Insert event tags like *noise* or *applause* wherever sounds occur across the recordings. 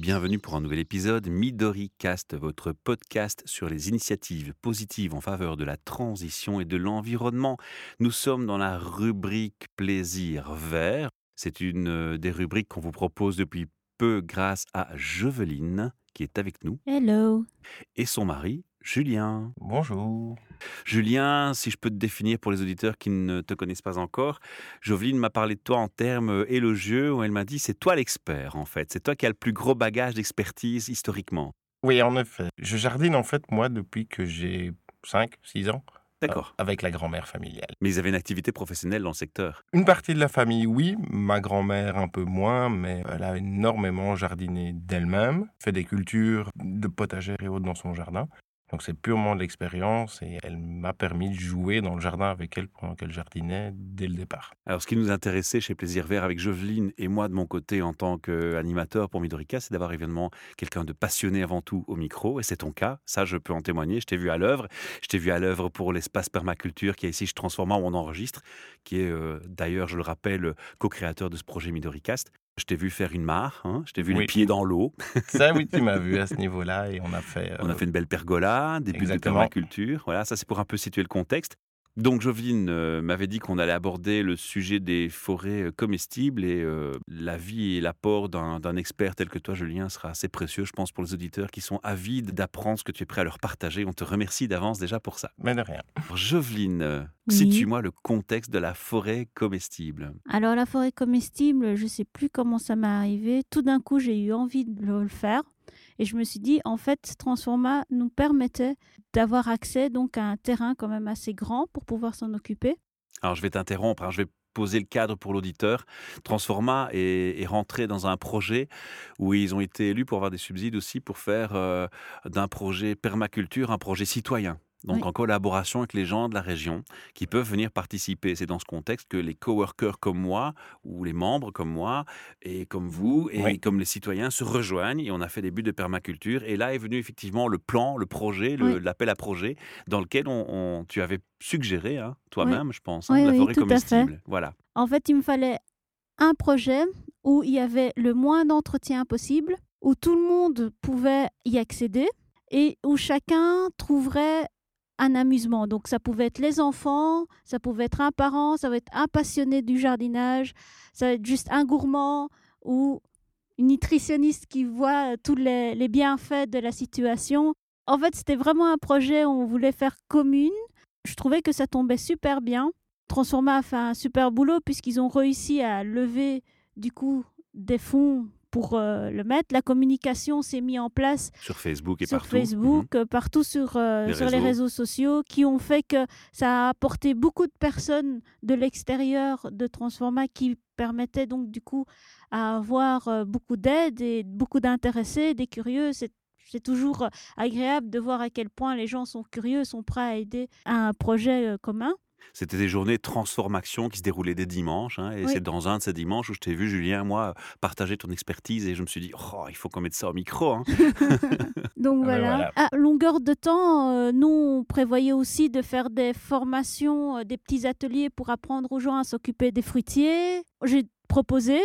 Bienvenue pour un nouvel épisode Midori Cast, votre podcast sur les initiatives positives en faveur de la transition et de l'environnement. Nous sommes dans la rubrique plaisir vert. C'est une euh, des rubriques qu'on vous propose depuis peu grâce à Jeveline qui est avec nous Hello. et son mari Julien. Bonjour. Julien, si je peux te définir pour les auditeurs qui ne te connaissent pas encore, Joveline m'a parlé de toi en termes élogieux où elle m'a dit c'est toi l'expert en fait, c'est toi qui as le plus gros bagage d'expertise historiquement. Oui, en effet. Je jardine en fait moi depuis que j'ai 5, 6 ans. D'accord. euh, avec la grand-mère familiale. Mais ils avaient une activité professionnelle dans le secteur. Une partie de la famille, oui. Ma grand-mère un peu moins, mais elle a énormément jardiné d'elle-même, fait des cultures de potagères et autres dans son jardin. Donc c'est purement de l'expérience et elle m'a permis de jouer dans le jardin avec elle pendant qu'elle jardinait dès le départ. Alors, ce qui nous intéressait chez Plaisir Vert avec Joveline et moi de mon côté en tant qu'animateur pour Midorica, c'est d'avoir évidemment quelqu'un de passionné avant tout au micro. Et c'est ton cas, ça je peux en témoigner. Je t'ai vu à l'œuvre. Je t'ai vu à l'œuvre pour l'espace permaculture qui est ici, je transforme où on enregistre, qui est euh, d'ailleurs, je le rappelle, co-créateur de ce projet Midoricast. Je t'ai vu faire une mare, hein, je t'ai vu les Oui. pieds dans l'eau. *laughs* Ça, oui, tu m'as *laughs* vu à ce niveau-là et on a fait... On a euh, fait une belle pergola, des bulles de Exactement. permaculture. Voilà, ça c'est pour un peu situer le contexte. Donc Joveline euh, m'avait dit qu'on allait aborder le sujet des forêts euh, comestibles et euh, l'avis et l'apport d'un expert tel que toi, Julien, sera assez précieux, je pense, pour les auditeurs qui sont avides d'apprendre ce que tu es prêt à leur partager. On te remercie d'avance déjà pour ça. Mais de rien. Alors, Joveline, euh, Oui. situe-moi le contexte de la forêt comestible. Alors la forêt comestible, je sais plus comment ça m'est arrivé. Tout d'un coup, j'ai eu envie de le faire. Et je me suis dit, en fait, Transforma nous permettait d'avoir accès donc à un terrain quand même assez grand pour pouvoir s'en occuper. Alors je vais t'interrompre, hein, je vais poser le cadre pour l'auditeur. Transforma est, rentré dans un projet où ils ont été élus pour avoir des subsides aussi pour faire euh, d'un projet permaculture un projet citoyen. Donc Oui. en collaboration avec les gens de la région qui peuvent venir participer. C'est dans ce contexte que les coworkers comme moi ou les membres comme moi et comme vous et Oui. comme les citoyens se rejoignent et on a fait des buts de permaculture. Et là est venu effectivement le plan, le projet, Oui. l'appel à projet dans lequel on, on- tu avais suggéré hein, toi-même, je pense, hein, la oui, forêt tout à fait. comestible. Voilà. En fait, il me fallait un projet où il y avait le moins d'entretien possible, où tout le monde pouvait y accéder et où chacun trouverait un amusement. Donc ça pouvait être les enfants, ça pouvait être un parent, ça va être un passionné du jardinage, ça va être juste un gourmand ou une nutritionniste qui voit tous les, les bienfaits de la situation. En fait, c'était vraiment un projet où on voulait faire commune. Je trouvais que ça tombait super bien. Transforma a fait un super boulot puisqu'ils ont réussi à lever du coup des fonds pour euh, le mettre. La communication s'est mise en place Sur Facebook et sur partout. Mhm. Facebook, euh, partout sur, euh, Les sur les réseaux. sociaux, qui ont fait que ça a apporté beaucoup de personnes de l'extérieur de Transforma qui permettaient donc du coup à avoir euh, beaucoup d'aide et beaucoup d'intéressés, des curieux. C'est toujours agréable de voir à quel point les gens sont curieux, sont prêts à aider à un projet commun. C'était des journées transformation qui se déroulaient des dimanches. hein, et Oui. c'est dans un de ces dimanches où je t'ai vu, Julien, moi, partager ton expertise. Et je me suis dit, oh, il faut qu'on mette ça au micro. hein. *laughs* Donc Ah ben voilà. voilà. À longueur de temps, euh, nous, on prévoyait aussi de faire des formations, euh, des petits ateliers pour apprendre aux gens à s'occuper des fruitiers. J'ai proposé.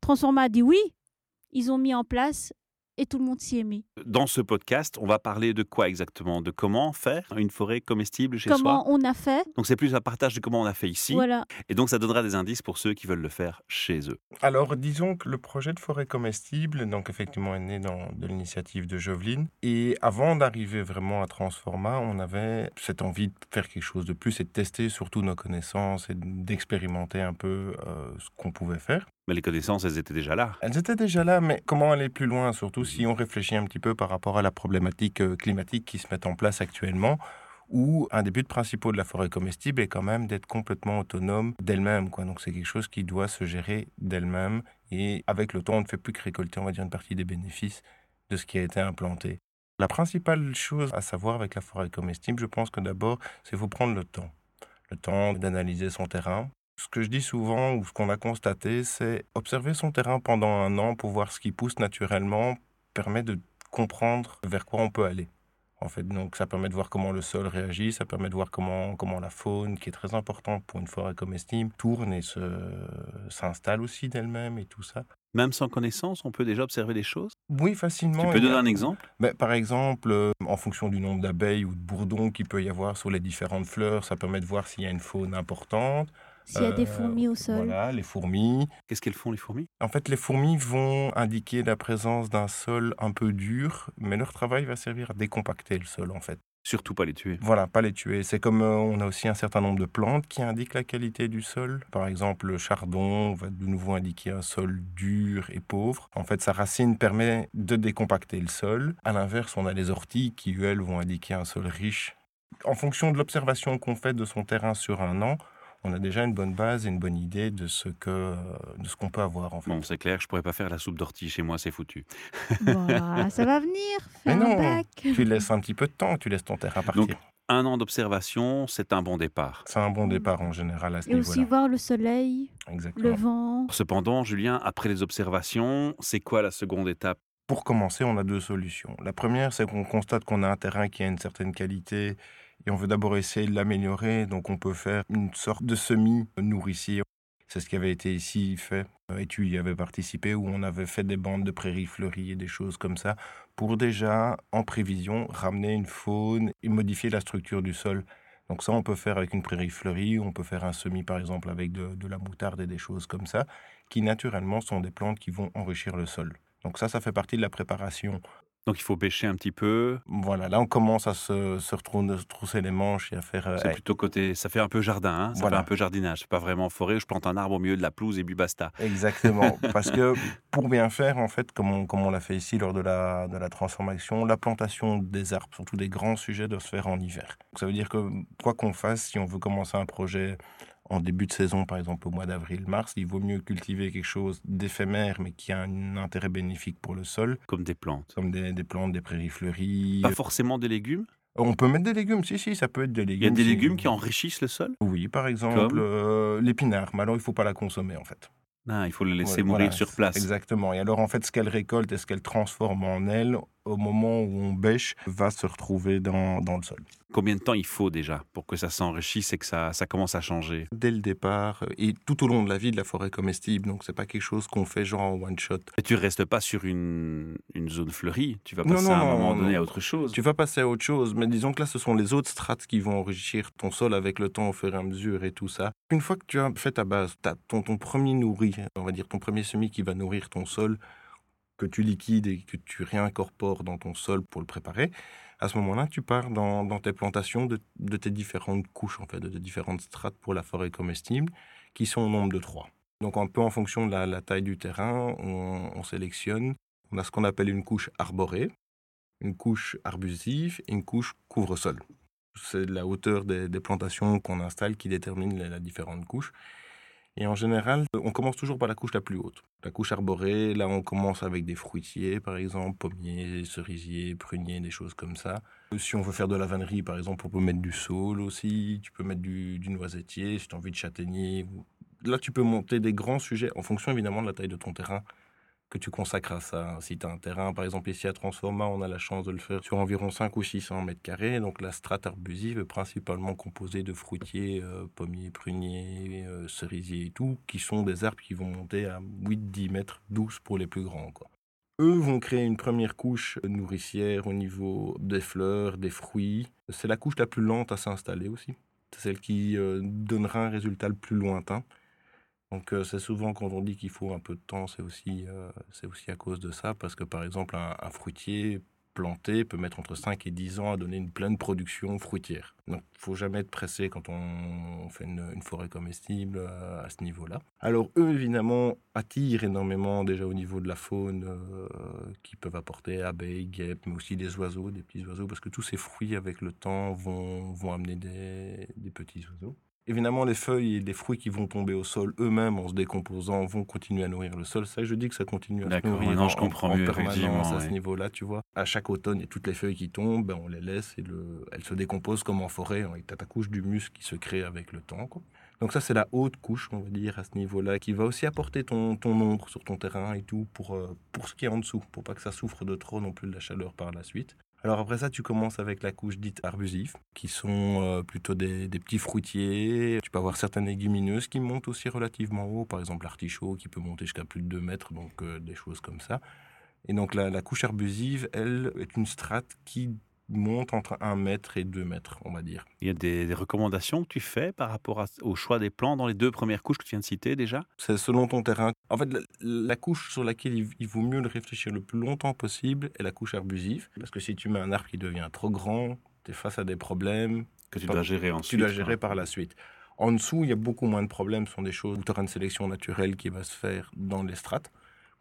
Transforma a dit oui. Ils ont mis en place et tout le monde s'y est mis. Dans ce podcast, on va parler de quoi exactement? De comment faire une forêt comestible chez Comment soi on a fait? Donc c'est plus un partage de comment on a fait ici. Voilà. Et donc ça donnera des indices pour ceux qui veulent le faire chez eux. Alors, disons que le projet de forêt comestible, donc effectivement, est né dans, de l'initiative de Joveline. Et avant d'arriver vraiment à Transforma, on avait cette envie de faire quelque chose de plus et de tester surtout nos connaissances et d'expérimenter un peu euh, ce qu'on pouvait faire. Mais les connaissances, elles étaient déjà là. Elles étaient déjà là, mais comment aller plus loin, surtout si on réfléchit un petit peu par rapport à la problématique euh, climatique qui se met en place actuellement, où un des buts principaux de la forêt comestible est quand même d'être complètement autonome d'elle-même. quoi. Donc c'est quelque chose qui doit se gérer d'elle-même, et avec le temps, on ne fait plus que récolter, on va dire, une partie des bénéfices de ce qui a été implanté. La principale chose à savoir avec la forêt comestible, je pense que d'abord, c'est faut prendre le temps. Le temps d'analyser son terrain, ce que je dis souvent ou ce qu'on a constaté, c'est observer son terrain pendant un an pour voir ce qui pousse naturellement permet de comprendre vers quoi on peut aller. En fait, donc ça permet de voir comment le sol réagit, ça permet de voir comment, comment la faune, qui est très importante pour une forêt comestible, tourne et s'installe aussi d'elle-même et tout ça. Même sans connaissance, on peut déjà observer des choses? Oui, facilement. Tu peux donner un exemple? Mais, Par exemple, euh, en fonction du nombre d'abeilles ou de bourdons qu'il peut y avoir sur les différentes fleurs, ça permet de voir s'il y a une faune importante. S'il y a des fourmis au sol. Voilà, les fourmis. Qu'est-ce qu'elles font, les fourmis? En fait, les fourmis vont indiquer la présence d'un sol un peu dur, mais leur travail va servir à décompacter le sol, en fait. Surtout pas les tuer. Voilà, pas les tuer. C'est comme euh, on a aussi un certain nombre de plantes qui indiquent la qualité du sol. Par exemple, le chardon va de nouveau indiquer un sol dur et pauvre. En fait, sa racine permet de décompacter le sol. À l'inverse, on a les orties qui, elles, vont indiquer un sol riche. En fonction de l'observation qu'on fait de son terrain sur un an, on a déjà une bonne base et une bonne idée de ce que de ce qu'on peut avoir en fait. Bon, c'est clair, je pourrais pas faire la soupe d'ortie chez moi, c'est foutu. Ça va venir. *laughs* Fais Mais un non, bac. tu laisses un petit peu de temps, tu laisses ton terrain partir. Donc, Un an d'observation, c'est un bon départ. C'est un bon départ en général à ce Et aussi niveau-là. voir le soleil, Exactement. le vent. Cependant, Julien, après les observations, c'est quoi la seconde étape? Pour commencer, on a deux solutions. La première, c'est qu'on constate qu'on a un terrain qui a une certaine qualité et on veut d'abord essayer de l'améliorer. Donc, on peut faire une sorte de semi-nourricier. C'est ce qui avait été ici fait. Et tu y avais participé, où on avait fait des bandes de prairies fleuries et des choses comme ça, pour déjà, en prévision, ramener une faune et modifier la structure du sol. Donc ça, on peut faire avec une prairie fleurie, on peut faire un semis, par exemple, avec de, de la moutarde et des choses comme ça, qui naturellement sont des plantes qui vont enrichir le sol. Donc ça, ça fait partie de la préparation. Donc il faut bêcher un petit peu. Voilà, là, on commence à se, se retrou- se trousser les manches et à faire... euh, C'est plutôt côté. Ça fait un peu jardin, hein ça Voilà. fait un peu jardinage. C'est pas vraiment forêt je plante un arbre au milieu de la pelouse et puis basta. Exactement. *laughs* Parce que pour bien faire, en fait, comme on, comme on l'a fait ici lors de la, de la transformation, la plantation des arbres, surtout des grands sujets, doit se faire en hiver. Donc, ça veut dire que quoi qu'on fasse, si on veut commencer un projet en début de saison, par exemple au mois d'avril-mars, il vaut mieux cultiver quelque chose d'éphémère, mais qui a un intérêt bénéfique pour le sol, Comme des plantes. comme des, des plantes, des prairies fleuries. Pas forcément des légumes? On peut mettre des légumes, si, si, ça peut être des légumes. Il y a des si- légumes qui enrichissent le sol? Oui, par exemple, euh, l'épinard, mais alors il ne faut pas la consommer, en fait. Ah, il faut le laisser Ouais, mourir voilà, sur place. Exactement. Et alors, en fait, ce qu'elle récolte et ce qu'elle transforme en elle, au moment où on bêche, va se retrouver dans, dans le sol. Combien de temps il faut déjà pour que ça s'enrichisse et que ça, ça commence à changer? Dès le départ euh, et tout au long de la vie de la forêt comestible. Donc, c'est pas quelque chose qu'on fait genre en one shot. Et tu restes pas sur une, une zone fleurie. Tu vas passer non, à un non, moment donné à autre chose. Tu vas passer à autre chose, mais disons que là, ce sont les autres strates qui vont enrichir ton sol avec le temps au fur et à mesure et tout ça. Une fois que tu as fait ta base, tu as ton, ton premier nourri, on va dire ton premier semis qui va nourrir ton sol, que tu liquides et que tu réincorpores dans ton sol pour le préparer. À ce moment-là, tu pars dans, tes plantations de, tes différentes couches, en fait, de tes différentes strates pour la forêt comestible, qui sont au nombre de trois. Donc, un peu en fonction de la, taille du terrain, on, on sélectionne. On a ce qu'on appelle une couche arborée, une couche arbusive et une couche couvre-sol. C'est la hauteur des, plantations qu'on installe qui détermine la, la différente couche. Et en général, on commence toujours par la couche la plus haute. La couche arborée, là, on commence avec des fruitiers, par exemple, pommiers, cerisiers, pruniers, des choses comme ça. Si on veut faire de la vannerie, par exemple, on peut mettre du saule aussi. Tu peux mettre du, du noisetier, si tu as envie de châtaignier. Là, tu peux monter des grands sujets en fonction, évidemment, de la taille de ton terrain que tu consacres à ça. Si tu as un terrain, par exemple ici à Transforma, on a la chance de le faire sur environ 5 ou 600 mètres carrés. Donc la strate arbusive est principalement composée de fruitiers, euh, pommiers, pruniers, euh, cerisiers et tout, qui sont des arbres qui vont monter à 8-10 mètres, 12 pour les plus grands. Eux vont créer une première couche nourricière au niveau des fleurs, des fruits. C'est la couche la plus lente à s'installer aussi. C'est celle qui euh, donnera un résultat le plus lointain. Donc c'est souvent quand on dit qu'il faut un peu de temps, c'est aussi, aussi à cause de ça, parce que par exemple un, fruitier planté peut mettre entre 5 et 10 ans à donner une pleine production fruitière. Donc il faut jamais être pressé quand on fait une, forêt comestible à ce niveau-là. Alors eux évidemment attirent énormément déjà au niveau de la faune qui peuvent apporter abeilles, guêpes, mais aussi des oiseaux, des petits oiseaux, parce que tous ces fruits avec le temps vont, vont amener des, des petits oiseaux. Évidemment, les feuilles et les fruits qui vont tomber au sol eux-mêmes en se décomposant vont continuer à nourrir le sol. Ça, je dis que ça continue à se nourrir maintenant, en, je comprends en mieux, permanence à ce niveau-là, tu vois. À chaque automne, il y a toutes les feuilles qui tombent, ben, on les laisse et le... elles se décomposent comme en forêt. hein, tu as ta couche d'humus qui se crée avec le temps. quoi. Donc ça, c'est la haute couche, on va dire, à ce niveau-là, qui va aussi apporter ton, ton ombre sur ton terrain et tout pour, euh, pour ce qui est en dessous, pour pas que ça souffre de trop non plus de la chaleur par la suite. Alors après ça, tu commences avec la couche dite arbusive, qui sont euh, plutôt des, des, petits fruitiers. Tu peux avoir certaines légumineuses qui montent aussi relativement haut, par exemple l'artichaut qui peut monter jusqu'à plus de 2 mètres, donc euh, des choses comme ça. Et donc la, la, couche arbusive, elle, est une strate qui monte entre 1 mètre et 2 mètres, on va dire. Il y a des, des recommandations que tu fais par rapport à, au choix des plants dans les deux premières couches que tu viens de citer déjà? C'est selon ton terrain. En fait, la, la couche sur laquelle il, il, vaut mieux le réfléchir le plus longtemps possible est la couche arbusive. Parce que si tu mets un arbre qui devient trop grand, tu es face à des problèmes. Que tu dois gérer ensuite. Tu dois gérer par la suite. En dessous, il y a beaucoup moins de problèmes. Ce sont des choses, tu auras une sélection naturelle qui va se faire dans les strates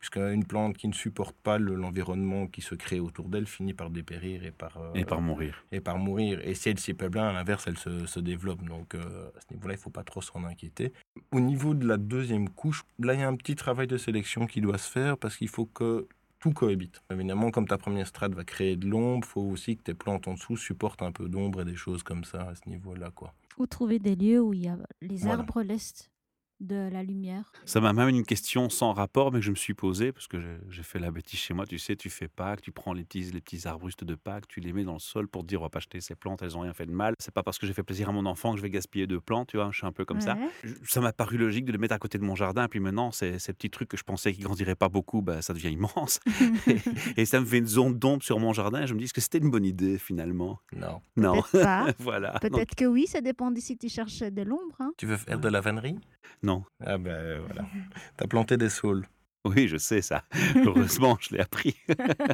puisqu'une plante qui ne supporte pas l'environnement qui se crée autour d'elle finit par dépérir et par, euh, et par mourir. Et par mourir. Et si elle s'y plaît bien, à l'inverse, elle se, se, développe. Donc euh, à ce niveau-là, il ne faut pas trop s'en inquiéter. Au niveau de la deuxième couche, là, il y a un petit travail de sélection qui doit se faire parce qu'il faut que tout cohabite. Évidemment, comme ta première strate va créer de l'ombre, il faut aussi que tes plantes en dessous supportent un peu d'ombre et des choses comme ça à ce niveau-là. quoi. Ou trouver des lieux où il y a les voilà. arbres laissent de la lumière. Ça m'a même une question sans rapport, mais que je me suis posée, parce que j'ai fait la bêtise chez moi. Tu sais, tu fais Pâques, tu prends les petits, les petits arbustes de Pâques, tu les mets dans le sol pour te dire on va pas acheter ces plantes, elles n'ont rien fait de mal. C'est pas parce que j'ai fait plaisir à mon enfant que je vais gaspiller de plantes, tu vois, je suis un peu comme ouais. ça. Ça m'a paru logique de les mettre à côté de mon jardin, puis maintenant, ces, ces petits trucs que je pensais qu'ils grandiraient pas beaucoup, bah, ça devient immense. *laughs* et, et, ça me fait une zone d'ombre sur mon jardin, et je me dis, est-ce que c'était une bonne idée finalement? Non. Non. Peut-être pas. *laughs* voilà. Peut-être Donc... que oui, ça dépend de si tu cherches de l'ombre. Hein. Tu veux faire de la vannerie? Non. Ah ben voilà. *laughs* T'as planté des saules. Oui, je sais ça. *laughs* Heureusement, je l'ai appris.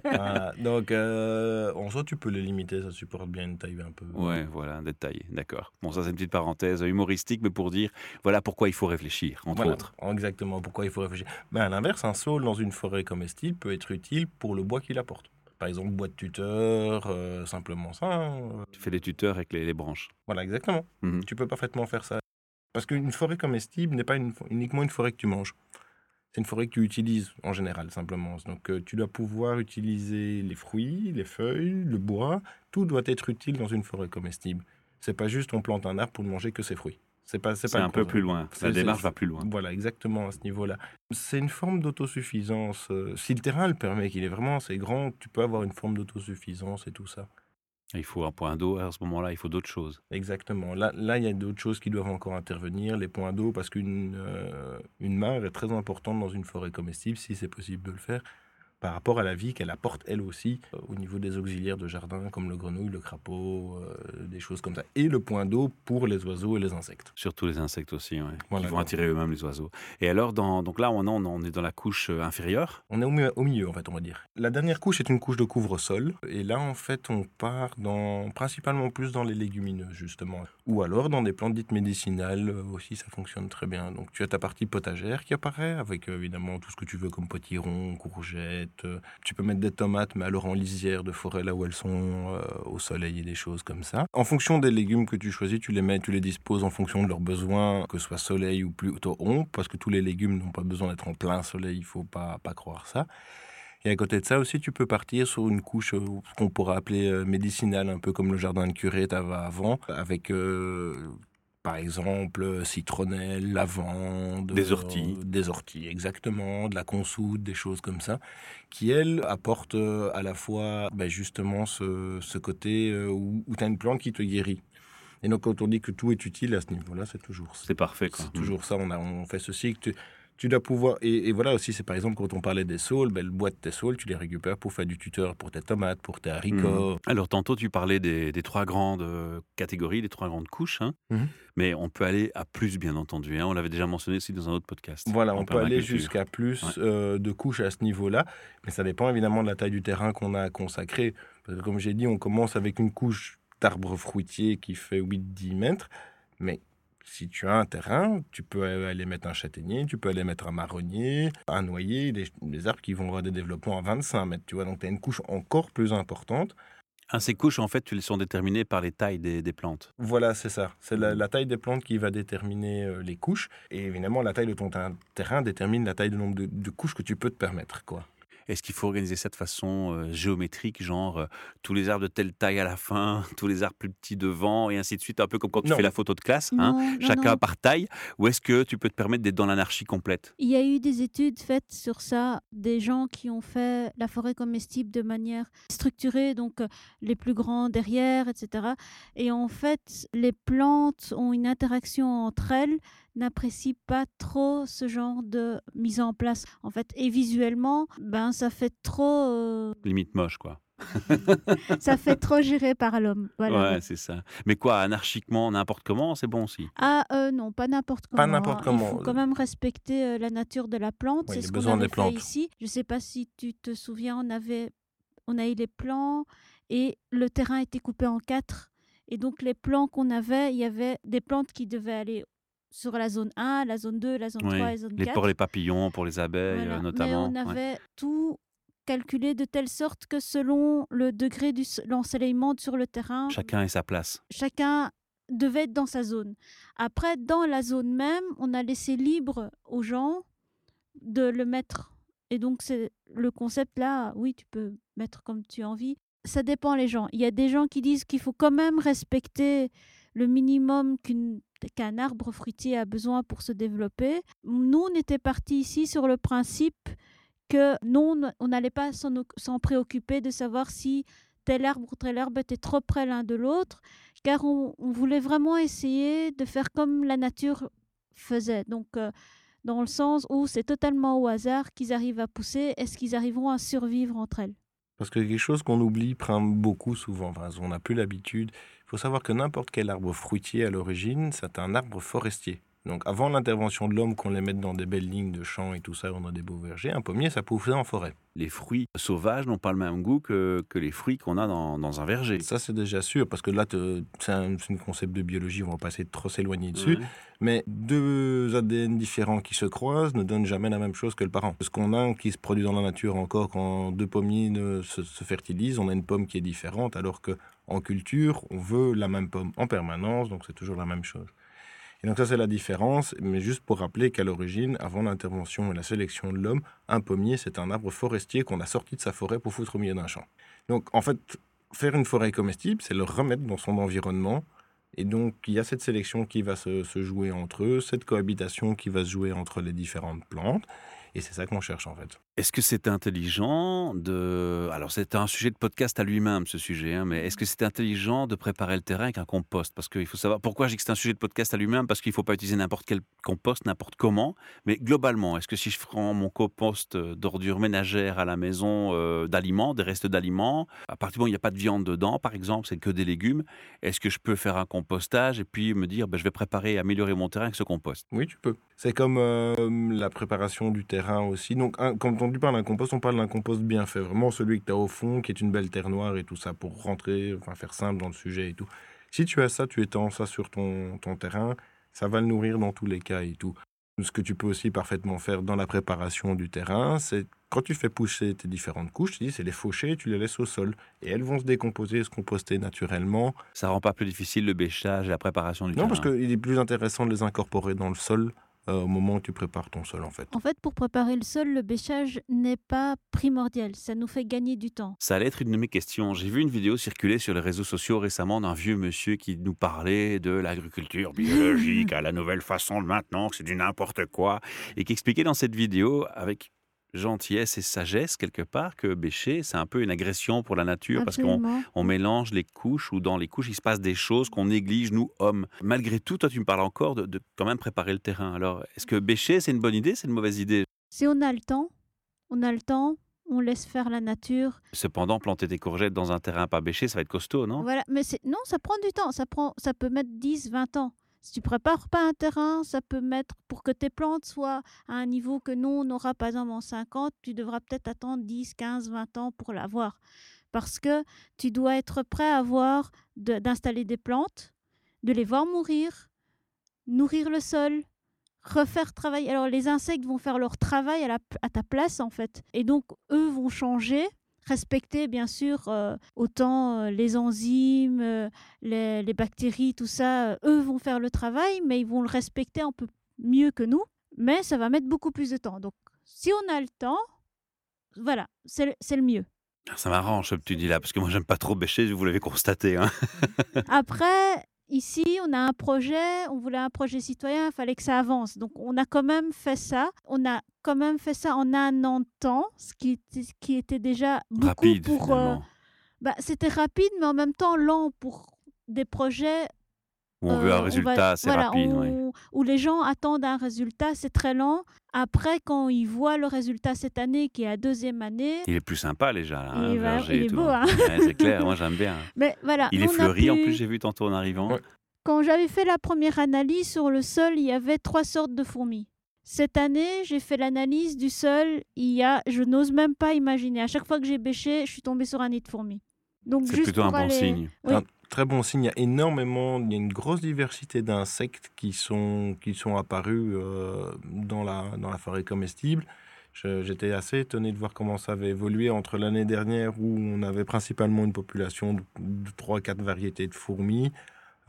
ah, *laughs* donc, euh, en soi, tu peux les limiter, ça supporte bien une taille un peu. Ouais, voilà, un détail, d'accord. Bon, ça, c'est une petite parenthèse humoristique, mais pour dire, voilà pourquoi il faut réfléchir, entre voilà, autres. Exactement, pourquoi il faut réfléchir. Mais à l'inverse, un saule dans une forêt comestible peut être utile pour le bois qu'il apporte. Par exemple, bois de tuteur, euh, simplement ça. Hein. Tu fais des tuteurs avec les, les branches. Voilà, exactement. Mm -hmm. Tu peux parfaitement faire ça. Parce qu'une forêt comestible n'est pas une, uniquement une forêt que tu manges. C'est une forêt que tu utilises en général, simplement. Donc euh, tu dois pouvoir utiliser les fruits, les feuilles, le bois. Tout doit être utile dans une forêt comestible. C'est pas juste on plante un arbre pour ne manger que ses fruits. C'est pas, c'est pas un peu plus loin. La démarche va plus loin. Voilà, exactement à ce niveau-là. C'est une forme d'autosuffisance. Si le terrain le permet, qu'il est vraiment assez grand, tu peux avoir une forme d'autosuffisance et tout ça. Il faut un point d'eau, à ce moment-là, il faut d'autres choses. Exactement. Là, là, il y a d'autres choses qui doivent encore intervenir, les points d'eau, parce qu'une euh, une mare est très importante dans une forêt comestible, si c'est possible de le faire, par rapport à la vie qu'elle apporte, elle aussi, euh, au niveau des auxiliaires de jardin, comme le grenouille, le crapaud, euh, des choses comme ça. Et le point d'eau pour les oiseaux et les insectes. Surtout les insectes aussi, ouais, voilà, qui vont attirer eux-mêmes les oiseaux. Et alors, dans, donc là, on, on est dans la couche euh, inférieure On est au milieu, au milieu, en fait, on va dire. La dernière couche est une couche de couvre-sol. Et là, en fait, on part dans, principalement plus dans les légumineuses, justement. Ou alors dans des plantes dites médicinales aussi, ça fonctionne très bien. Donc, tu as ta partie potagère qui apparaît, avec évidemment tout ce que tu veux comme potiron, courgettes, tu peux mettre des tomates, mais alors en lisière de forêt, là où elles sont euh, au soleil et des choses comme ça. En fonction des légumes que tu choisis, tu les mets, tu les disposes en fonction de leurs besoins, que ce soit soleil ou plutôt ombre, parce que tous les légumes n'ont pas besoin d'être en plein soleil, il faut pas, pas croire ça. Et à côté de ça aussi, tu peux partir sur une couche euh, qu'on pourrait appeler euh, médicinale, un peu comme le jardin de curé tu avant, avec par exemple citronnelle, lavande, des orties, euh, des orties exactement, de la consoude, des choses comme ça, qui elles apportent euh, à la fois ben, justement ce, ce côté euh, où, où tu as une plante qui te guérit. Et donc quand on dit que tout est utile à ce niveau-là, c'est toujours ça. C'est parfait. C'est toujours ça. On, a, on fait ceci. Que tu, dois pouvoir. Et, et voilà aussi, c'est par exemple quand on parlait des saules, ben, le bois de tes saules, tu les récupères pour faire du tuteur pour tes tomates, pour tes haricots. Mmh. Alors tantôt, tu parlais des, des, trois grandes catégories, des trois grandes couches, hein. mmh. mais on peut aller à plus, bien entendu. Hein. On l'avait déjà mentionné aussi dans un autre podcast. Voilà, on peut aller jusqu'à plus ouais. euh, de couches à ce niveau-là, mais ça dépend évidemment de la taille du terrain qu'on a consacré. Parce que comme j'ai dit, on commence avec une couche d'arbres fruitiers qui fait 8-10 mètres, mais si tu as un terrain, tu peux aller mettre un châtaignier, tu peux aller mettre un marronnier, un noyer, des, des arbres qui vont avoir des développements à 25 mètres. Tu vois, donc tu as une couche encore plus importante. Ah, ces couches, en fait, elles sont déterminées par les tailles des, des plantes. Voilà, c'est ça. C'est la, la, taille des plantes qui va déterminer euh, les couches. Et évidemment, la taille de ton terrain détermine la taille du nombre de, de, couches que tu peux te permettre. Quoi. Est-ce qu'il faut organiser ça de façon euh, géométrique, genre euh, tous les arbres de telle taille à la fin, *laughs* tous les arbres plus petits devant, et ainsi de suite, un peu comme quand tu Non. fais la photo de classe, Non, hein, non, chacun par taille, ou est-ce que tu peux te permettre d'être dans l'anarchie complète? Il y a eu des études faites sur ça, des gens qui ont fait la forêt comestible de manière structurée, donc les plus grands derrière, etc. Et en fait, les plantes ont une interaction entre elles, n'apprécient pas trop ce genre de mise en place. En fait, et visuellement, ben ça fait trop, euh, Limite moche, quoi. *laughs* ça fait trop géré par l'homme. Voilà. Ouais, c'est ça. Mais quoi, anarchiquement, n'importe comment, c'est bon aussi. Ah euh, non, pas n'importe comment. Pas n'importe comment. Il faut quand même respecter euh, la nature de la plante. Oui, c'est les ce qu'on besoins avait des fait plantes. ici. Je ne sais pas si tu te souviens, on avait, on a eu les plans et le terrain était coupé en quatre. Et donc les plans qu'on avait, il y avait des plantes qui devaient aller sur la zone 1, la zone 2, la zone Oui. 3 et la zone Les, 4. pour les papillons, pour les abeilles, Voilà. euh, notamment. Mais on ouais. avait tout calculé de telle sorte que selon le degré s- l'ensoleillement sur le terrain, Chacun et sa place. chacun devait être dans sa zone. Après, dans la zone même, on a laissé libre aux gens de le mettre. Et donc, c'est le concept là, oui, tu peux mettre comme tu as envie. Ça dépend les gens. Il y a des gens qui disent qu'il faut quand même respecter le minimum qu'un arbre fruitier a besoin pour se développer. Nous, on était partis ici sur le principe que non, on n'allait pas s'en oc- s'en préoccuper de savoir si tel arbre ou tel arbre était trop près l'un de l'autre, car on, on voulait vraiment essayer de faire comme la nature faisait. Donc, euh, dans le sens où c'est totalement au hasard qu'ils arrivent à pousser, est-ce qu'ils arriveront à survivre entre elles? Parce que quelque chose qu'on oublie prend beaucoup souvent, on n'a plus l'habitude. Il faut savoir que n'importe quel arbre fruitier à l'origine, c'est un arbre forestier. Donc avant l'intervention de l'homme, qu'on les mette dans des belles lignes de champs et tout ça, on a des beaux vergers, un pommier, ça poussait en forêt. Les fruits sauvages n'ont pas le même goût que, que les fruits qu'on a dans, dans un verger. Ça, c'est déjà sûr, parce que là, c'est un, concept de biologie, on va pas essayer de trop s'éloigner dessus. Mais deux ADN différents qui se croisent ne donnent jamais la même chose que le parent. Ce qu'on a qui se produit dans la nature encore quand deux pommiers ne se, se fertilisent, on a une pomme qui est différente, alors que en culture, on veut la même pomme en permanence, donc c'est toujours la même chose. Et donc ça, c'est la différence. Mais juste pour rappeler qu'à l'origine, avant l'intervention et la sélection de l'homme, un pommier, c'est un arbre forestier qu'on a sorti de sa forêt pour foutre au milieu d'un champ. Donc en fait, faire une forêt comestible, c'est le remettre dans son environnement. Et donc, il y a cette sélection qui va se, jouer entre eux, cette cohabitation qui va se jouer entre les différentes plantes. Et c'est ça qu'on cherche en fait. Est-ce que c'est intelligent de... Alors c'est un sujet de podcast à lui-même ce sujet, hein, mais est-ce que c'est intelligent de préparer le terrain avec un compost? Parce qu'il faut savoir pourquoi je dis que c'est un sujet de podcast à lui-même, parce qu'il ne faut pas utiliser n'importe quel compost, n'importe comment. Mais globalement, est-ce que si je prends mon compost euh, d'ordures ménagères à la maison euh, d'aliments, des restes d'aliments, à partir du moment où il n'y a pas de viande dedans, par exemple, c'est que des légumes, est-ce que je peux faire un compostage et puis me dire ben, je vais préparer et améliorer mon terrain avec ce compost? Oui, tu peux. C'est comme euh, la préparation du terrain aussi. Donc, un- quand on parle d'un compost, on parle d'un compost bien fait. Vraiment celui que tu as au fond, qui est une belle terre noire et tout ça, pour rentrer, enfin faire simple dans le sujet et tout. Si tu as ça, tu étends ça sur ton, ton terrain, ça va le nourrir dans tous les cas et tout. Ce que tu peux aussi parfaitement faire dans la préparation du terrain, c'est quand tu fais pousser tes différentes couches, tu dis c'est les faucher, tu les laisses au sol. Et elles vont se décomposer et se composter naturellement. Ça rend pas plus difficile le bêchage et la préparation du Non, terrain parce qu'il est plus intéressant de les incorporer dans le sol au moment où tu prépares ton sol en fait. En fait, pour préparer le sol, le bêchage n'est pas primordial. Ça nous fait gagner du temps. Ça allait être une de mes questions. J'ai vu une vidéo circuler sur les réseaux sociaux récemment d'un vieux monsieur qui nous parlait de l'agriculture *laughs* biologique à la nouvelle façon de maintenant, que c'est du n'importe quoi, et qui expliquait dans cette vidéo avec gentillesse et sagesse quelque part que bêcher, c'est un peu une agression pour la nature parce qu'on on mélange les couches ou dans les couches il se passe des choses qu'on néglige nous hommes. Malgré tout, toi tu me parles encore de, de quand même préparer le terrain. Alors est-ce que bêcher c'est une bonne idée, c'est une mauvaise idée? Si on a le temps, on a le temps, on laisse faire la nature. Cependant, planter des courgettes dans un terrain pas bêché, ça va être costaud, non? Voilà, mais c'est non, ça prend du temps, ça prend ça peut mettre 10, 20 ans. Si tu prépares pas un terrain, ça peut mettre pour que tes plantes soient à un niveau que nous on aura par exemple en 50, tu devras peut-être attendre 10, 15, 20 ans pour l'avoir parce que tu dois être prêt à voir de- d'installer des plantes, de les voir mourir, nourrir le sol, refaire travailler. Alors les insectes vont faire leur travail à, la- à ta place en fait. Et donc eux vont changer, respecter bien sûr euh, autant euh, les enzymes, euh, les, les bactéries, tout ça. eux vont faire le travail, mais ils vont le respecter un peu mieux que nous. Mais ça va mettre beaucoup plus de temps. Donc si on a le temps, voilà, c'est le- c'est le mieux. Ça m'arrange ce que tu dis là, parce que moi j'aime pas trop bêcher, vous l'avez constaté. Hein. Après, ici, on a un projet, on voulait un projet citoyen, il fallait que ça avance. Donc, on a quand même fait ça. On a quand même fait ça en un an de temps, ce qui était, ce qui était déjà beaucoup Rapide pour. euh, bah, C'était rapide, mais en même temps lent pour des projets. Où on veut euh, un résultat assez voilà, rapide. Où les gens attendent un résultat, c'est très lent. Après, quand ils voient le résultat cette année, qui est la deuxième année, Il est plus sympa déjà, là, Il hein, va- Verger il et est tout. beau, hein. Ouais, c'est clair, moi j'aime bien. *laughs* mais voilà. Il est fleuri en plus, j'ai vu tantôt en arrivant. Ouais. Quand j'avais fait la première analyse sur le sol, il y avait trois sortes de fourmis. Cette année, j'ai fait l'analyse du sol. Il y a, je n'ose même pas imaginer. À chaque fois que j'ai bêché, je suis tombée sur un nid de fourmis. Donc C'est juste plutôt un bon aller- signe. Oui. Un très bon signe. Il y a énormément, il y a une grosse diversité d'insectes qui sont, qui sont apparus euh, dans, la, dans la forêt comestible. Je- J'étais assez étonné de voir comment ça avait évolué entre l'année dernière où on avait principalement une population de, de 3-4 variétés de fourmis,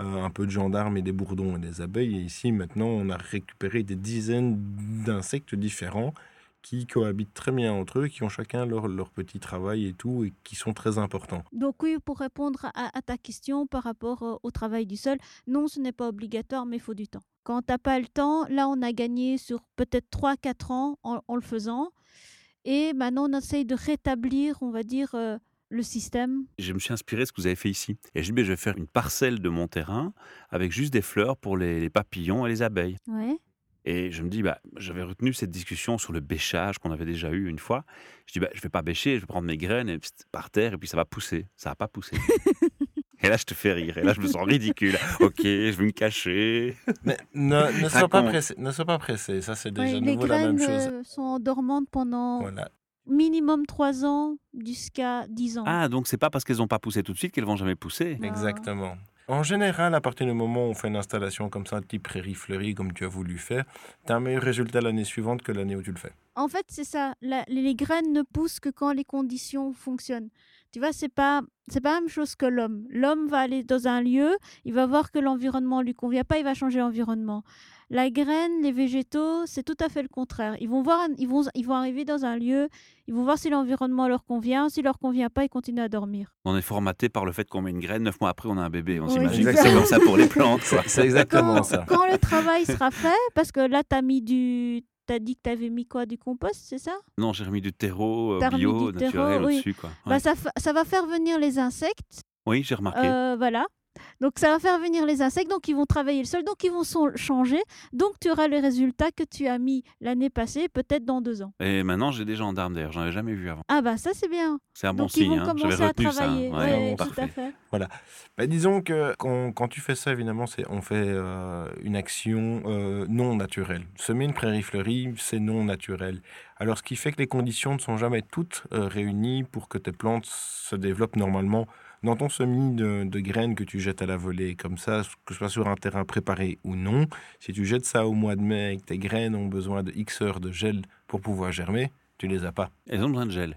euh, un peu de gendarmes et des bourdons et des abeilles. Et ici, maintenant, on a récupéré des dizaines d'insectes différents qui cohabitent très bien entre eux, qui ont chacun leur, leur petit travail et tout, et qui sont très importants. Donc oui, pour répondre à, à ta question par rapport euh, au travail du sol, non, ce n'est pas obligatoire, mais il faut du temps. Quand tu n'as pas le temps, là, on a gagné sur peut-être 3-4 ans en, en le faisant. Et maintenant, on essaye de rétablir, on va dire, euh, le système. Je me suis inspiré de ce que vous avez fait ici. Et j'ai dit, ben, je vais faire une parcelle de mon terrain avec juste des fleurs pour les, les papillons et les abeilles. Ouais. Et je me dis, bah, j'avais retenu cette discussion sur le bêchage qu'on avait déjà eu une fois. Je dis, bah, je vais pas bêcher, je vais prendre mes graines et pst, par terre et puis ça va pousser. Ça va pas pousser. *laughs* et là, je te fais rire. Et là, je me sens ridicule. Ok, je vais me cacher. Mais ne, ne sois pas pressé. Ne sois pas pressé. Ça, c'est déjà Ouais, de les nouveau la même graines chose. euh, sont dormantes pendant Voilà. minimum 3 ans jusqu'à 10 ans. Ah, donc c'est pas parce qu'elles n'ont pas poussé tout de suite qu'elles vont jamais pousser. Exactement. En général, à partir du moment où on fait une installation comme ça, type prairie fleurie, comme tu as voulu faire, tu as un meilleur résultat l'année suivante que l'année où tu le fais. En fait, c'est ça. Les graines ne poussent que quand les conditions fonctionnent. Tu vois, c'est pas c'est pas la même chose que l'homme. L'homme va aller dans un lieu, il va voir que l'environnement lui convient pas, il va changer l'environnement. La graine, les végétaux, c'est tout à fait le contraire. Ils vont voir, un- ils vont ils vont arriver dans un lieu, ils vont voir si l'environnement leur convient. S'il leur convient pas, ils continuent à dormir. On est formaté par le fait qu'on met une graine, neuf mois après, on a un bébé. On Oui, s'imagine que c'est ça. comme ça pour les plantes. quoi. *laughs* C'est exactement Quand, ça. quand le travail sera fait, parce que là, tu as mis du. T'as dit que tu avais mis quoi Du compost, c'est ça? Non, j'ai remis du terreau euh, T'as remis bio, du terreau, naturel oui. au-dessus. quoi. bah, ça, fa- ça va faire venir les insectes. Oui, j'ai remarqué. Euh, voilà. Donc ça va faire venir les insectes, donc ils vont travailler le sol, donc ils vont changer. Donc tu auras les résultats que tu as mis l'année passée, peut-être dans deux ans. Et maintenant, j'ai des gendarmes d'ailleurs, j'en avais jamais vu avant. Ah bah ça c'est bien. C'est un bon donc ils signe. vont hein. J'avais commencer à ça. travailler. Ouais, Ouais, bon, tout à parfait. fait. Bah, disons que quand, quand tu fais ça, évidemment, c'est on fait euh, une action euh, non naturelle. Semer une prairie fleurie, c'est non naturel. Alors, ce qui fait que les conditions ne sont jamais toutes euh, réunies pour que tes plantes se développent normalement. Dans ton semis de, de graines que tu jettes à la volée, comme ça, que ce soit sur un terrain préparé ou non, si tu jettes ça au mois de mai et que tes graines ont besoin de X heures de gel pour pouvoir germer, tu les as pas. Elles ont besoin de gel.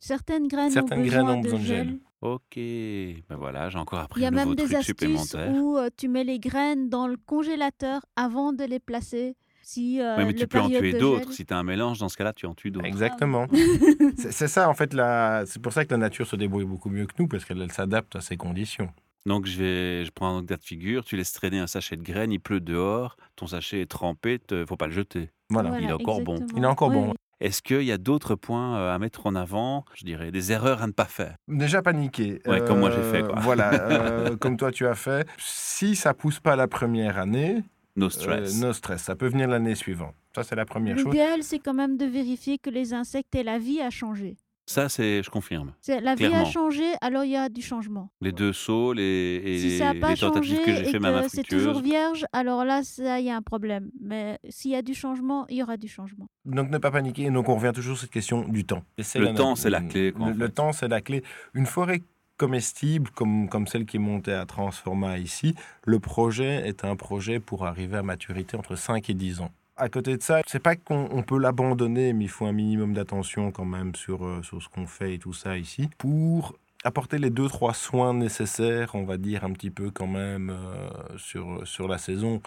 Certaines graines Certaines ont besoin, graines ont besoin de gel. gel. Ok, ben voilà, j'ai encore appris Il y a un nouveau même des truc astuces supplémentaire. où euh, tu mets les graines dans le congélateur avant de les placer. Si, euh, Ouais, mais tu peux en tuer d'autres. gel- Si tu as un mélange, dans ce cas-là, tu en tues d'autres. Exactement. *laughs* c'est c'est ça, en fait, la... c'est pour ça que la nature se débrouille beaucoup mieux que nous, parce qu'elle elle s'adapte à ses conditions. Donc je vais, je prends un cas de figure, tu laisses traîner un sachet de graines, il pleut dehors, ton sachet est trempé, te- faut pas le jeter. Voilà. il est encore bon. Il est encore Oui, bon. oui. Est-ce qu'il y a d'autres points euh, à mettre en avant, je dirais, des erreurs à ne pas faire? Déjà paniqué. Ouais, comme moi j'ai fait, quoi. Voilà, euh, *laughs* comme toi tu as fait. Si ça pousse pas la première année, No euh, stress. no stress. Ça peut venir l'année suivante. Ça, c'est la première chose. L'idéal, c'est quand même de vérifier que les insectes et la vie a changé. Ça, c'est, je confirme. La vie a changé, alors il y a du changement. Les deux sauts, les, et si ça n'a les, pas les tentatives changé que j'ai et fait, c'est toujours vierge, alors là, ça, il y a un problème. Mais s'il y a du changement, il y aura du changement. Donc ne pas paniquer. Donc on revient toujours sur cette question du temps. Et Le la- temps, c'est la clé, quoi, Le, en le temps, c'est la clé. Une forêt comestible, comme, comme celle qui est montée à Transforma ici, le projet est un projet pour arriver à maturité entre 5 et 10 ans. À côté de ça, c'est pas qu'on on peut l'abandonner, mais il faut un minimum d'attention quand même sur, euh, sur ce qu'on fait et tout ça ici, pour apporter les deux trois soins nécessaires, on va dire un petit peu quand même euh, sur, sur la saison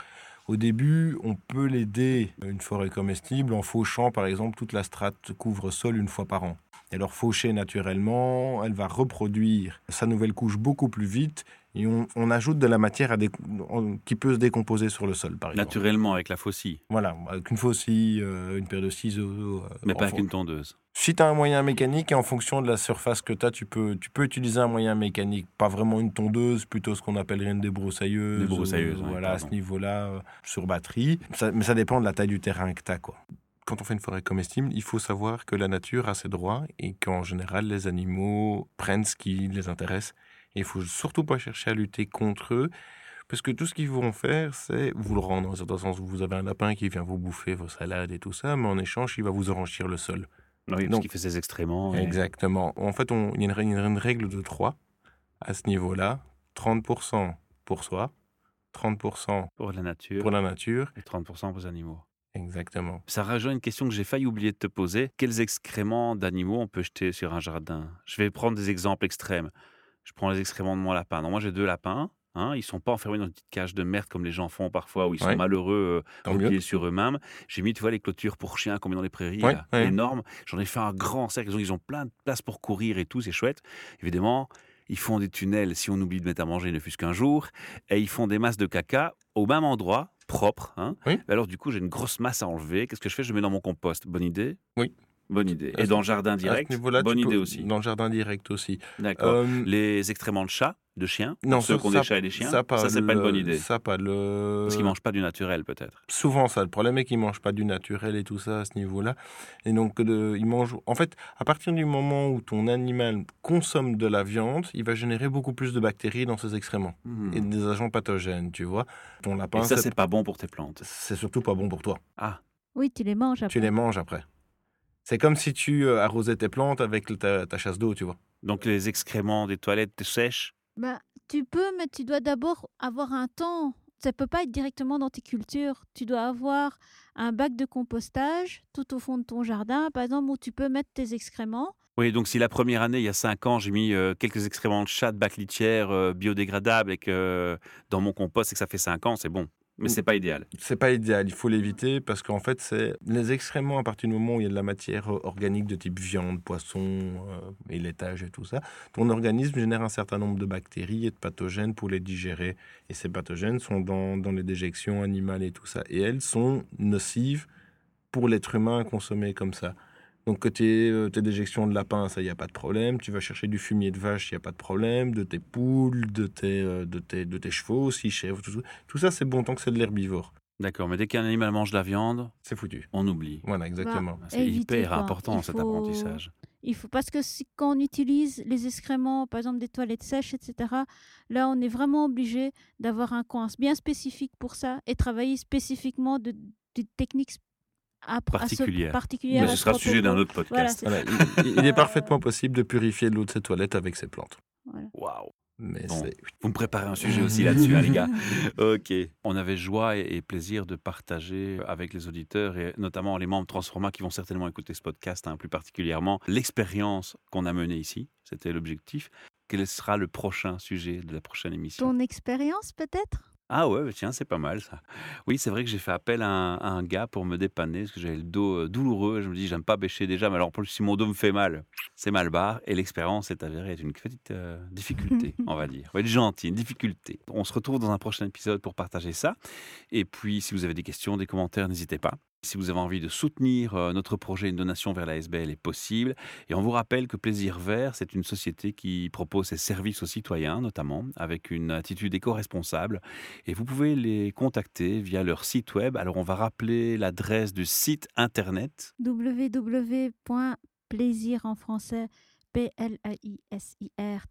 Au début, on peut l'aider, une forêt comestible, en fauchant par exemple toute la strate couvre-sol une fois par an. Et alors faucher naturellement, elle va reproduire sa nouvelle couche beaucoup plus vite et on, ajoute de la matière à qui peut se décomposer sur le sol, par exemple. Naturellement, avec la faucille. Voilà, avec une faucille, euh, une paire de ciseaux. Euh, Mais pas avec une tondeuse. Si tu as un moyen mécanique, et en fonction de la surface que tu as, tu peux, tu peux utiliser un moyen mécanique. Pas vraiment une tondeuse, plutôt ce qu'on appellerait une débroussailleuse. Débroussailleuse, Voilà, à ce niveau-là, euh, sur batterie. mais ça dépend de la taille du terrain que tu as, quoi quand on fait une forêt comestible, il faut savoir que la nature a ses droits et qu'en général, les animaux prennent ce qui les intéresse il il faut surtout pas chercher à lutter contre eux, parce que tout ce qu'ils vont faire, c'est vous le rendre. Dans un certain sens, vous avez un lapin qui vient vous bouffer vos salades et tout ça, mais en échange, il va vous enrichir le sol. Oui, parce qu'il fait ses excréments. Exactement. En fait, il y a une, règle de 3 à ce niveau-là. 30% pour soi, 30% pour la nature, pour la nature et 30% pour les animaux. Exactement. Ça rejoint une question que j'ai failli oublier de te poser. Quels excréments d'animaux on peut jeter sur un jardin? Je vais prendre des exemples extrêmes je prends les excréments de mon lapin. Non, moi j'ai deux lapins. Hein, ils sont pas enfermés dans une petite cage de merde comme les gens font parfois, où ils sont malheureux, euh, sur eux-mêmes. J'ai mis, tu vois, les clôtures pour chiens comme dans les prairies, énormes. J'en ai fait un grand cercle. Ils ont, plein de place pour courir et tout, c'est chouette. Évidemment, ils font des tunnels si on oublie de mettre à manger ne fût-ce qu'un jour, et ils font des masses de caca au même endroit, propre. Hein. Alors du coup, j'ai une grosse masse à enlever. Qu'est-ce que je fais? Je mets dans mon compost. Bonne idée? Oui. Bonne idée. Et dans le jardin direct, bonne idée aussi. Dans le jardin direct aussi. D'accord. Euh, les excréments de chats, de chiens, non, ceux qui ont des chats et des chiens, ça, ça c'est pas une bonne idée. Ça pas le. Parce qu'ils mangent pas du naturel peut-être. Souvent ça. Le problème est qu'ils mangent pas du naturel et tout ça à ce niveau-là. Et donc de, ils mangent. En fait, à partir du moment où ton animal consomme de la viande, il va générer beaucoup plus de bactéries dans ses excréments et hmm. des agents pathogènes. Tu vois. Ton lapin. Et ça c'est pas bon pour tes plantes. C'est surtout pas bon pour toi. Ah. Oui, tu les manges après. Tu les manges après. C'est comme si tu euh, arrosais tes plantes avec ta, chasse d'eau, tu vois. Donc les excréments des toilettes te bah, Tu peux, mais tu dois d'abord avoir un temps. Ça peut pas être directement dans tes cultures. Tu dois avoir un bac de compostage tout au fond de ton jardin, par exemple, où tu peux mettre tes excréments. Oui, donc si la première année, il y a cinq ans, j'ai mis euh, quelques excréments de chat de bac litière euh, biodégradables et que dans mon compost et que ça fait cinq ans, c'est bon. Mais c'est pas idéal. C'est pas idéal, il faut l'éviter parce qu'en fait, c'est les excréments à partir du moment où il y a de la matière euh, organique de type viande, poisson euh, et laitage et tout ça, ton organisme génère un certain nombre de bactéries et de pathogènes pour les digérer. Et ces pathogènes sont dans, dans les déjections animales et tout ça. Et elles sont nocives pour l'être humain à consommer comme ça. Donc, que tu aies tes déjections de lapin, ça, il n'y a pas de problème. Tu vas chercher du fumier de vache, il n'y a pas de problème. De tes poules, de tes, euh, de tes, de tes chevaux, aussi, chèvres, tout, tout ça, c'est bon tant que c'est de l'herbivore. D'accord, mais dès qu'un animal mange de la viande, c'est foutu. On oublie. Voilà, exactement. Bah, c'est hyper important cet apprentissage. Il faut parce que si, quand on utilise les excréments, par exemple des toilettes sèches, etc. Là, on est vraiment obligé d'avoir un coin bien spécifique pour ça et travailler spécifiquement de, de techniques particulière. particulière. ce sera le sujet d'un autre podcast. il, est parfaitement possible de purifier l'eau de ses toilettes avec ses plantes. Waouh mais vous me préparez un sujet aussi là-dessus, hein, les gars. *laughs* Ok. On avait joie et, plaisir de partager avec les auditeurs et notamment les membres Transforma qui vont certainement écouter ce podcast, hein, plus particulièrement l'expérience qu'on a menée ici. C'était l'objectif. Quel sera le prochain sujet de la prochaine émission? Ton expérience, peut-être? Ah ouais, bah tiens, c'est pas mal ça. Oui, c'est vrai que j'ai fait appel à un, gars pour me dépanner parce que j'avais le dos euh, douloureux. Je me dis, j'aime pas bêcher déjà, mais alors si mon dos me fait mal, c'est mal barre. Et l'expérience est avérée être une petite euh, difficulté, *laughs* on va dire. être gentil, une difficulté. On se retrouve dans un prochain épisode pour partager ça. Et puis, si vous avez des questions, des commentaires, n'hésitez pas. Si vous avez envie de soutenir euh, notre projet, une donation vers la SBL est possible. Et on vous rappelle que Plaisir Vert, c'est une société qui propose ses services aux citoyens, notamment avec une attitude éco-responsable. Et vous pouvez les contacter via leur site web. Alors on va rappeler l'adresse du site internet www.plaisir en français p l a i s i r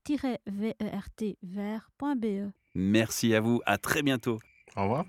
v e r t vert.be. Merci à vous, à très bientôt. Au revoir.